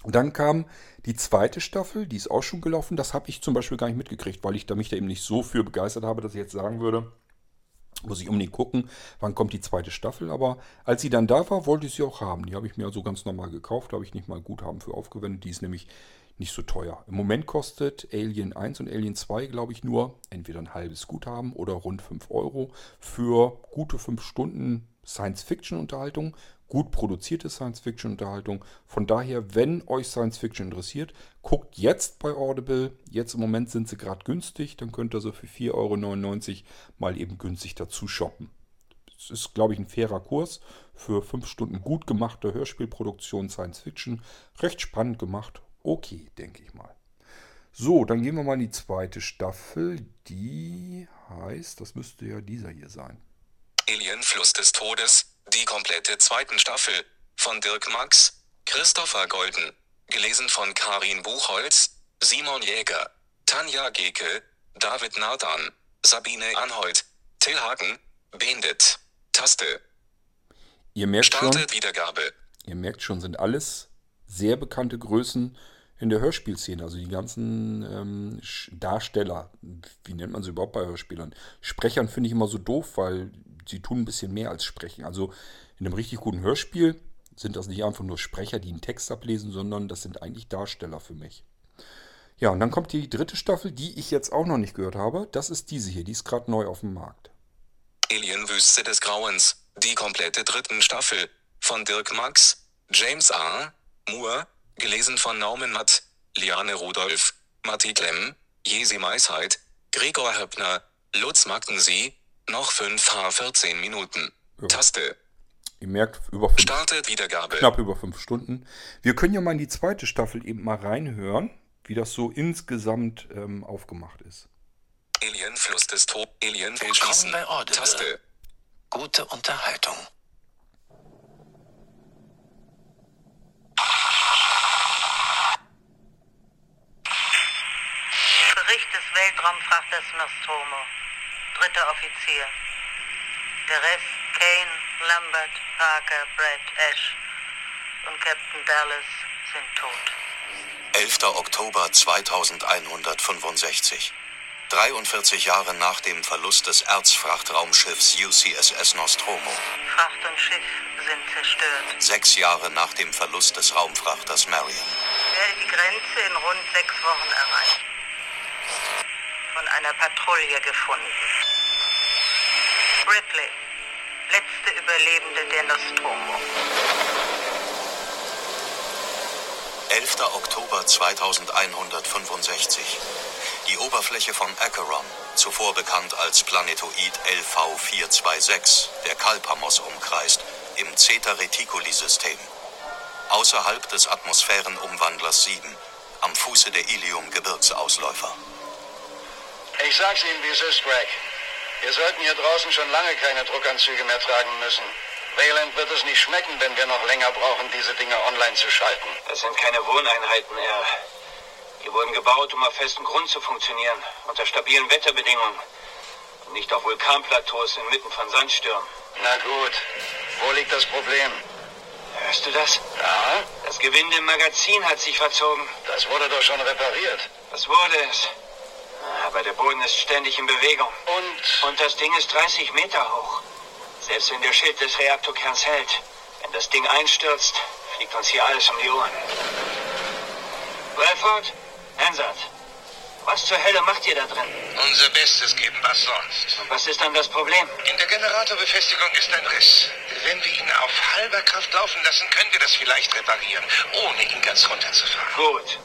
Dann kam die zweite Staffel, die ist auch schon gelaufen. Das habe ich zum Beispiel gar nicht mitgekriegt, weil ich da mich da eben nicht so für begeistert habe, dass ich jetzt sagen würde, muss ich unbedingt gucken, wann kommt die zweite Staffel. Aber als sie dann da war, wollte ich sie auch haben. Die habe ich mir also ganz normal gekauft, da habe ich nicht mal Guthaben für aufgewendet. Die ist nämlich nicht so teuer. Im Moment kostet Alien 1 und Alien 2, glaube ich, nur entweder ein halbes Guthaben oder rund 5 Euro für gute 5 Stunden Science-Fiction-Unterhaltung, gut produzierte Science-Fiction-Unterhaltung. Von daher, wenn euch Science-Fiction interessiert, guckt jetzt bei Audible. Jetzt im Moment sind sie gerade günstig, dann könnt ihr so für 4,99 Euro mal eben günstig dazu shoppen. Es ist, glaube ich, ein fairer Kurs für 5 Stunden gut gemachte Hörspielproduktion Science-Fiction. Recht spannend gemacht. Okay, denke ich mal. So, dann gehen wir mal in die zweite Staffel. Die heißt, das müsste ja dieser hier sein. Alien Fluss des Todes, die komplette zweiten Staffel, von Dirk Max, Christopher Golden, gelesen von Karin Buchholz, Simon Jäger, Tanja Geke, David Nathan, Sabine Anhold, Till Hagen, Bendit, Taste, Ihr merkt schon, startet Wiedergabe, ihr merkt schon, sind alles sehr bekannte Größen in der Hörspielszene. Also die ganzen ähm, Darsteller, wie nennt man sie überhaupt bei Hörspielern? Sprechern finde ich immer so doof, weil sie tun ein bisschen mehr als sprechen. Also in einem richtig guten Hörspiel sind das nicht einfach nur Sprecher, die einen Text ablesen, sondern das sind eigentlich Darsteller für mich. Ja, und dann kommt die dritte Staffel, die ich jetzt auch noch nicht gehört habe. Das ist diese hier, die ist gerade neu auf dem Markt. Alien Wüste des Grauens, die komplette dritten Staffel, von Dirk Max, James A. Moore, gelesen von Norman Matt, Liane Rudolph, Matti Klemm, Jesi Meisheit, Gregor Höppner, Lutz Magdensee, noch 5H 14 Minuten. Ja. Taste, Ihr merkt, über fünf startet Wiedergabe. knapp über fünf Stunden. Wir können ja mal in die zweite Staffel eben mal reinhören, wie das so insgesamt ähm, aufgemacht ist. Alien Fluss des Todes, Alien Willkommen bei Audible. Taste, Gute Unterhaltung. Bericht des Weltraumfrachters Nostromo. Dritter Offizier. Der Rest Kane, Lambert, Parker, Brett, Ash und Captain Dallas sind tot. 11. Oktober 2165. 43 Jahre nach dem Verlust des Erzfrachtraumschiffs UCSS Nostromo. Fracht und Schiff sind zerstört. Sechs Jahre nach dem Verlust des Raumfrachters Marion. Werde die Grenze in rund sechs Wochen erreicht. Von einer Patrouille gefunden. Ripley, letzte Überlebende der Nostromo. 11. Oktober 2165. Die Oberfläche von Acheron, zuvor bekannt als Planetoid LV426, der Kalpamos umkreist, im Zeta Reticuli-System. Außerhalb des Atmosphärenumwandlers 7, am Fuße der Ilium-Gebirgsausläufer. Ich sag's Ihnen, wie es ist, Greg. Wir sollten hier draußen schon lange keine Druckanzüge mehr tragen müssen. Wayland wird es nicht schmecken, wenn wir noch länger brauchen, diese Dinge online zu schalten. Das sind keine Wohneinheiten, R. Die wurden gebaut, um auf festem Grund zu funktionieren, unter stabilen Wetterbedingungen. Und nicht auf Vulkanplateaus inmitten von Sandstürmen. Na gut. Wo liegt das Problem? Hörst du das? Ja, Das Gewinde im Magazin hat sich verzogen. das wurde doch schon repariert. Das wurde es. Aber der Boden ist ständig in Bewegung. Und Und das Ding ist 30 Meter hoch. Selbst wenn der Schild des Reaktorkerns hält. Wenn das Ding einstürzt, fliegt uns hier alles um die Ohren. Bradford, Ansatz. Was zur Hölle macht ihr da drin? Unser Bestes geben, was sonst. Und was ist dann das Problem? In der Generatorbefestigung ist ein Riss. Wenn wir ihn auf halber Kraft laufen lassen, können wir das vielleicht reparieren, ohne ihn ganz runterzufahren. Gut.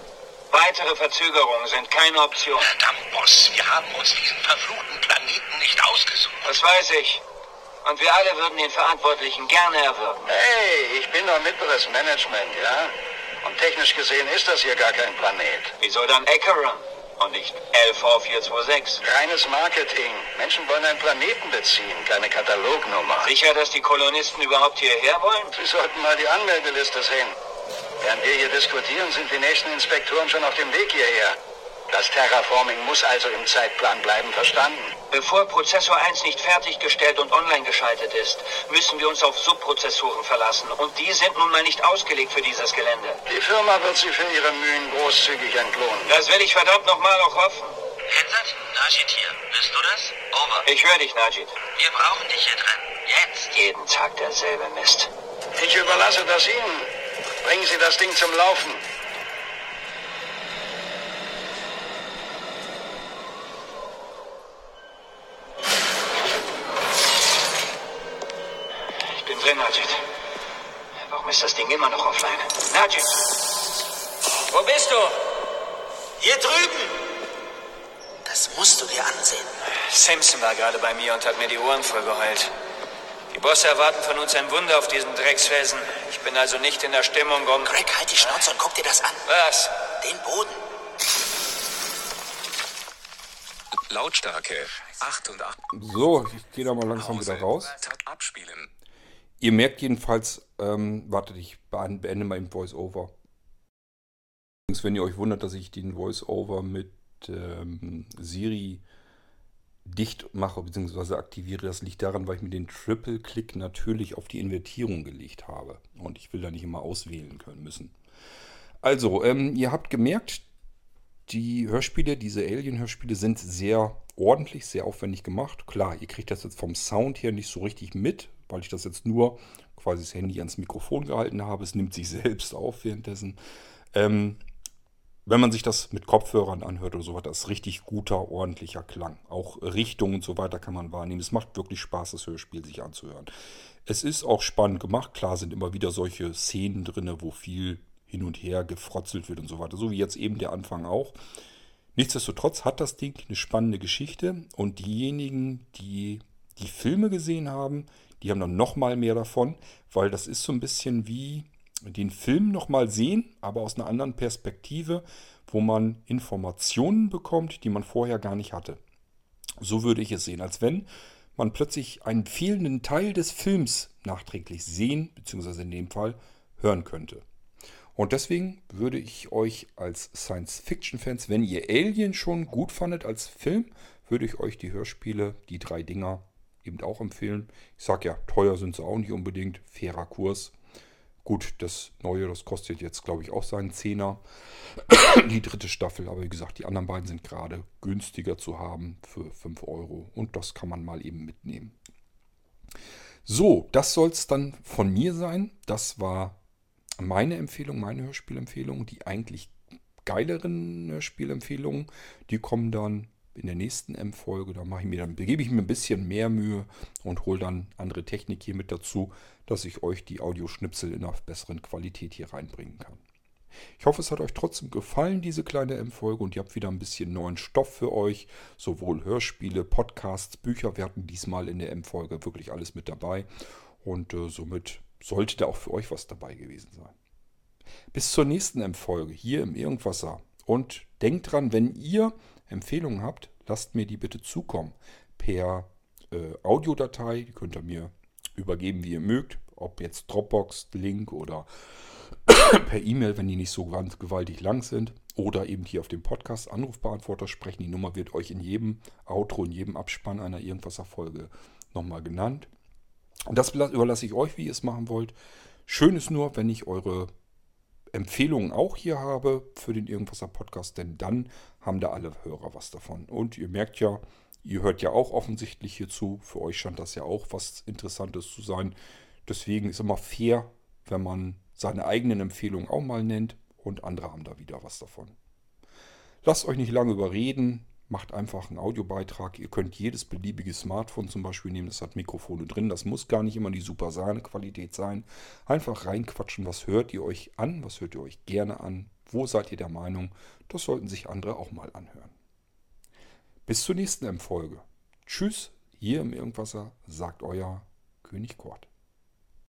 Weitere Verzögerungen sind keine Option. Verdammt, Boss, wir haben uns diesen verfluchten Planeten nicht ausgesucht. Das weiß ich. Und wir alle würden den Verantwortlichen gerne erwürgen. Hey, ich bin doch mittleres Management, ja? Und technisch gesehen ist das hier gar kein Planet. Wieso dann Acheron und nicht LV426? Reines Marketing. Menschen wollen einen Planeten beziehen, keine Katalognummer. Sicher, dass die Kolonisten überhaupt hierher wollen? Sie sollten mal die Anmeldeliste sehen. Während wir hier diskutieren, sind die nächsten Inspektoren schon auf dem Weg hierher. Das Terraforming muss also im Zeitplan bleiben, verstanden? Bevor Prozessor 1 nicht fertiggestellt und online geschaltet ist, müssen wir uns auf Subprozessoren verlassen. Und die sind nun mal nicht ausgelegt für dieses Gelände. Die Firma wird sie für ihre Mühen großzügig entlohnen. Das will ich verdammt nochmal auch hoffen. Hensat, Najid hier. Bist du das? Over. Ich höre dich, Najid. Wir brauchen dich hier drin. Jetzt. Jeden Tag derselbe Mist. Ich überlasse das Ihnen. Bringen Sie das Ding zum Laufen. Ich bin drin, Najid. Warum ist das Ding immer noch offline? Najid! Wo bist du? Hier drüben. Das musst du dir ansehen. Simpson war gerade bei mir und hat mir die Ohren vollgeheult. Die Bosse erwarten von uns ein Wunder auf diesem Drecksfelsen. Ich bin also nicht in der Stimmung, um... Greg, halt die Schnauze und guck dir das an. Was? Den Boden. Lautstärke 88. So, ich gehe da mal langsam wieder raus. Abspielen. Ihr merkt jedenfalls, ähm, wartet, ich beende beende mal im Voice-Over. Übrigens, wenn ihr euch wundert, dass ich den Voice-Over mit ähm, Siri dicht mache bzw. aktiviere, das liegt daran, weil ich mir den Triple-Click natürlich auf die Invertierung gelegt habe. Und ich will da nicht immer auswählen können müssen. Also, ähm, ihr habt gemerkt, die Hörspiele, diese Alien-Hörspiele sind sehr ordentlich, sehr aufwendig gemacht. Klar, ihr kriegt das jetzt vom Sound her nicht so richtig mit, weil ich das jetzt nur quasi das Handy ans Mikrofon gehalten habe. Es nimmt sich selbst auf währenddessen. Ähm, wenn man sich das mit Kopfhörern anhört oder so weiter, ist richtig guter, ordentlicher Klang. Auch Richtung und so weiter kann man wahrnehmen. Es macht wirklich Spaß, das Hörspiel sich anzuhören. Es ist auch spannend gemacht. Klar sind immer wieder solche Szenen drin, wo viel hin und her gefrotzelt wird und so weiter. So wie jetzt eben der Anfang auch. Nichtsdestotrotz hat das Ding eine spannende Geschichte und diejenigen, die die Filme gesehen haben, die haben dann nochmal mehr davon, weil das ist so ein bisschen wie den Film nochmal sehen, aber aus einer anderen Perspektive, wo man Informationen bekommt, die man vorher gar nicht hatte. So würde ich es sehen, als wenn man plötzlich einen fehlenden Teil des Films nachträglich sehen, beziehungsweise in dem Fall hören könnte. Und deswegen würde ich euch als Science-Fiction-Fans, wenn ihr Alien schon gut fandet als Film, würde ich euch die Hörspiele, die drei Dinger, eben auch empfehlen. Ich sage ja, teuer sind sie auch nicht unbedingt, fairer Kurs. Gut, das neue, das kostet jetzt, glaube ich, auch seinen Zehner. die dritte Staffel, aber wie gesagt, die anderen beiden sind gerade günstiger zu haben für 5 Euro. Und das kann man mal eben mitnehmen. So, das soll es dann von mir sein. Das war meine Empfehlung, meine Hörspielempfehlung. Die eigentlich geileren Hörspielempfehlungen, die kommen dann in der nächsten M-Folge. Da mache ich mir dann, begebe ich mir ein bisschen mehr Mühe und hole dann andere Technik hier mit dazu, dass ich euch die Audioschnipsel in einer besseren Qualität hier reinbringen kann. Ich hoffe, es hat euch trotzdem gefallen, diese kleine M-Folge, und ihr habt wieder ein bisschen neuen Stoff für euch. Sowohl Hörspiele, Podcasts, Bücher. Wir hatten diesmal in der M-Folge wirklich alles mit dabei. Und äh, somit sollte da auch für euch was dabei gewesen sein. Bis zur nächsten M-Folge hier im Irgendwasser. Und denkt dran, wenn ihr Empfehlungen habt, lasst mir die bitte zukommen. Per äh, Audiodatei, die könnt ihr mir übergeben, wie ihr mögt. Ob jetzt Dropbox, Link oder per E-Mail, wenn die nicht so gewaltig lang sind. Oder eben hier auf dem Podcast Anrufbeantworter sprechen. Die Nummer wird euch in jedem Outro, in jedem Abspann einer Irgendwasser-Folge nochmal genannt. Und das überlasse ich euch, wie ihr es machen wollt. Schön ist nur, wenn ich eure Empfehlungen auch hier habe für den Irgendwasser Podcast, denn dann haben da alle Hörer was davon. Und ihr merkt ja, ihr hört ja auch offensichtlich hierzu. Für euch scheint das ja auch was Interessantes zu sein. Deswegen ist immer fair, wenn man seine eigenen Empfehlungen auch mal nennt und andere haben da wieder was davon. Lasst euch nicht lange überreden. Macht einfach einen Audiobeitrag. Ihr könnt jedes beliebige Smartphone zum Beispiel nehmen. Das hat Mikrofone drin. Das muss gar nicht immer die super Sahne-Qualität sein. Einfach reinquatschen. Was hört ihr euch an? Was hört ihr euch gerne an? Wo seid ihr der Meinung? Das sollten sich andere auch mal anhören. Bis zur nächsten Folge. Tschüss, hier im Irgendwasser sagt euer König Kort.